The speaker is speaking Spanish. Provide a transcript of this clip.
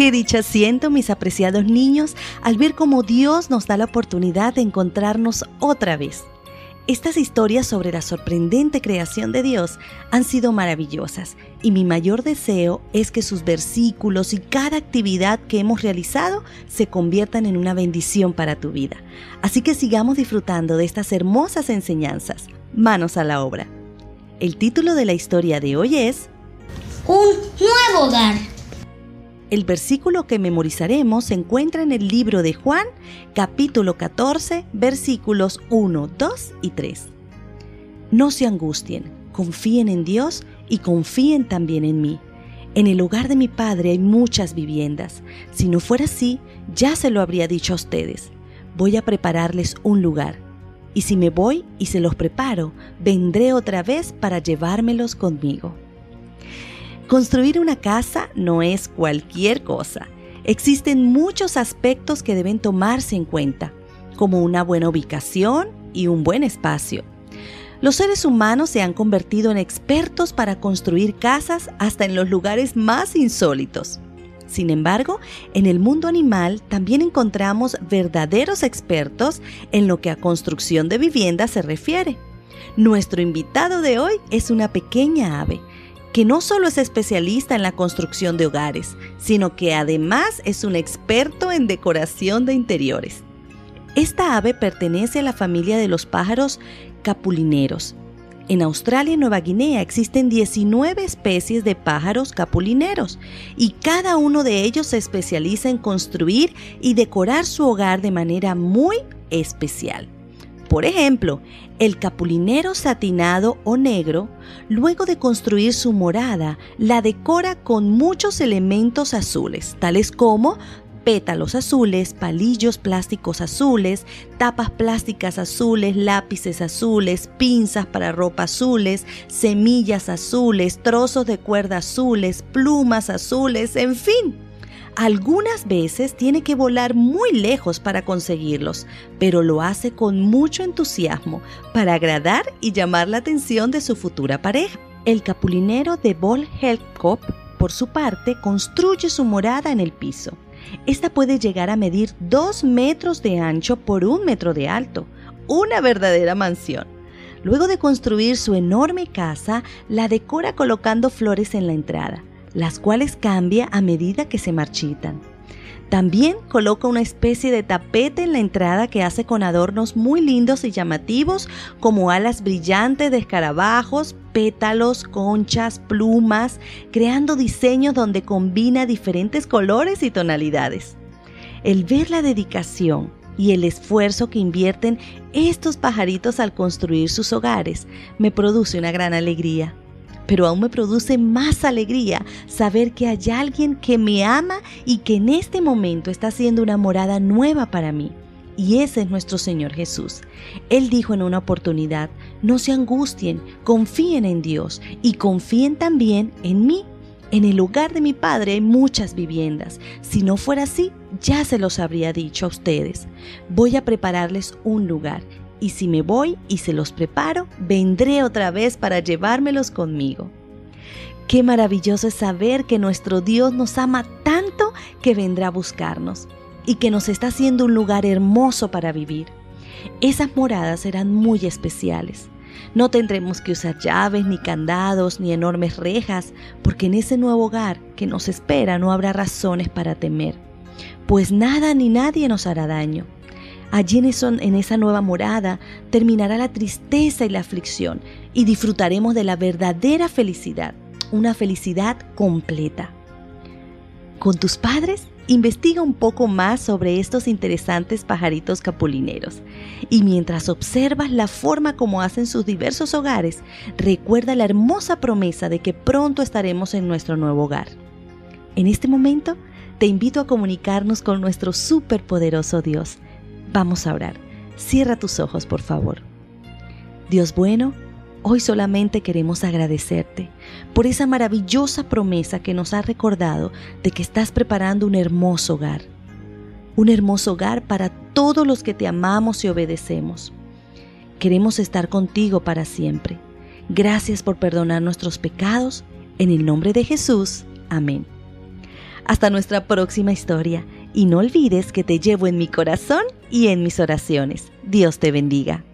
Qué dicha siento, mis apreciados niños, al ver cómo Dios nos da la oportunidad de encontrarnos otra vez. Estas historias sobre la sorprendente creación de Dios han sido maravillosas y mi mayor deseo es que sus versículos y cada actividad que hemos realizado se conviertan en una bendición para tu vida. Así que sigamos disfrutando de estas hermosas enseñanzas. Manos a la obra. El título de la historia de hoy es Un nuevo hogar. El versículo que memorizaremos se encuentra en el libro de Juan, capítulo 14, versículos 1, 2 y 3. No se angustien, confíen en Dios y confíen también en mí. En el hogar de mi Padre hay muchas viviendas. Si no fuera así, ya se lo habría dicho a ustedes. Voy a prepararles un lugar. Y si me voy y se los preparo, vendré otra vez para llevármelos conmigo. Construir una casa no es cualquier cosa. Existen muchos aspectos que deben tomarse en cuenta, como una buena ubicación y un buen espacio. Los seres humanos se han convertido en expertos para construir casas hasta en los lugares más insólitos. Sin embargo, en el mundo animal también encontramos verdaderos expertos en lo que a construcción de viviendas se refiere. Nuestro invitado de hoy es una pequeña ave que no solo es especialista en la construcción de hogares, sino que además es un experto en decoración de interiores. Esta ave pertenece a la familia de los pájaros capulineros. En Australia y Nueva Guinea existen 19 especies de pájaros capulineros y cada uno de ellos se especializa en construir y decorar su hogar de manera muy especial. Por ejemplo, el capulinero satinado o negro, luego de construir su morada, la decora con muchos elementos azules, tales como pétalos azules, palillos plásticos azules, tapas plásticas azules, lápices azules, pinzas para ropa azules, semillas azules, trozos de cuerda azules, plumas azules, en fin algunas veces tiene que volar muy lejos para conseguirlos, pero lo hace con mucho entusiasmo para agradar y llamar la atención de su futura pareja. El capulinero de Bol Helkop, por su parte, construye su morada en el piso. Esta puede llegar a medir 2 metros de ancho por un metro de alto, una verdadera mansión. Luego de construir su enorme casa, la decora colocando flores en la entrada las cuales cambia a medida que se marchitan. También coloca una especie de tapete en la entrada que hace con adornos muy lindos y llamativos como alas brillantes de escarabajos, pétalos, conchas, plumas, creando diseños donde combina diferentes colores y tonalidades. El ver la dedicación y el esfuerzo que invierten estos pajaritos al construir sus hogares me produce una gran alegría pero aún me produce más alegría saber que hay alguien que me ama y que en este momento está haciendo una morada nueva para mí. Y ese es nuestro Señor Jesús. Él dijo en una oportunidad, no se angustien, confíen en Dios y confíen también en mí. En el lugar de mi Padre hay muchas viviendas. Si no fuera así, ya se los habría dicho a ustedes. Voy a prepararles un lugar y si me voy y se los preparo, vendré otra vez para llevármelos conmigo. Qué maravilloso es saber que nuestro Dios nos ama tanto que vendrá a buscarnos y que nos está haciendo un lugar hermoso para vivir. Esas moradas serán muy especiales. No tendremos que usar llaves, ni candados, ni enormes rejas, porque en ese nuevo hogar que nos espera no habrá razones para temer, pues nada ni nadie nos hará daño. Allí en, esa nueva morada terminará la tristeza y la aflicción y disfrutaremos de la verdadera felicidad, una felicidad completa. Con tus padres, investiga un poco más sobre estos interesantes pajaritos capulineros y mientras observas la forma como hacen sus diversos hogares, recuerda la hermosa promesa de que pronto estaremos en nuestro nuevo hogar. En este momento, te invito a comunicarnos con nuestro superpoderoso Dios Vamos a orar. Cierra tus ojos, por favor. Dios bueno, hoy solamente queremos agradecerte por esa maravillosa promesa que nos ha recordado de que estás preparando un hermoso hogar. Un hermoso hogar para todos los que te amamos y obedecemos. Queremos estar contigo para siempre. Gracias por perdonar nuestros pecados. En el nombre de Jesús. Amén. Hasta nuestra próxima historia y no olvides que te llevo en mi corazón y en mis oraciones. Dios te bendiga.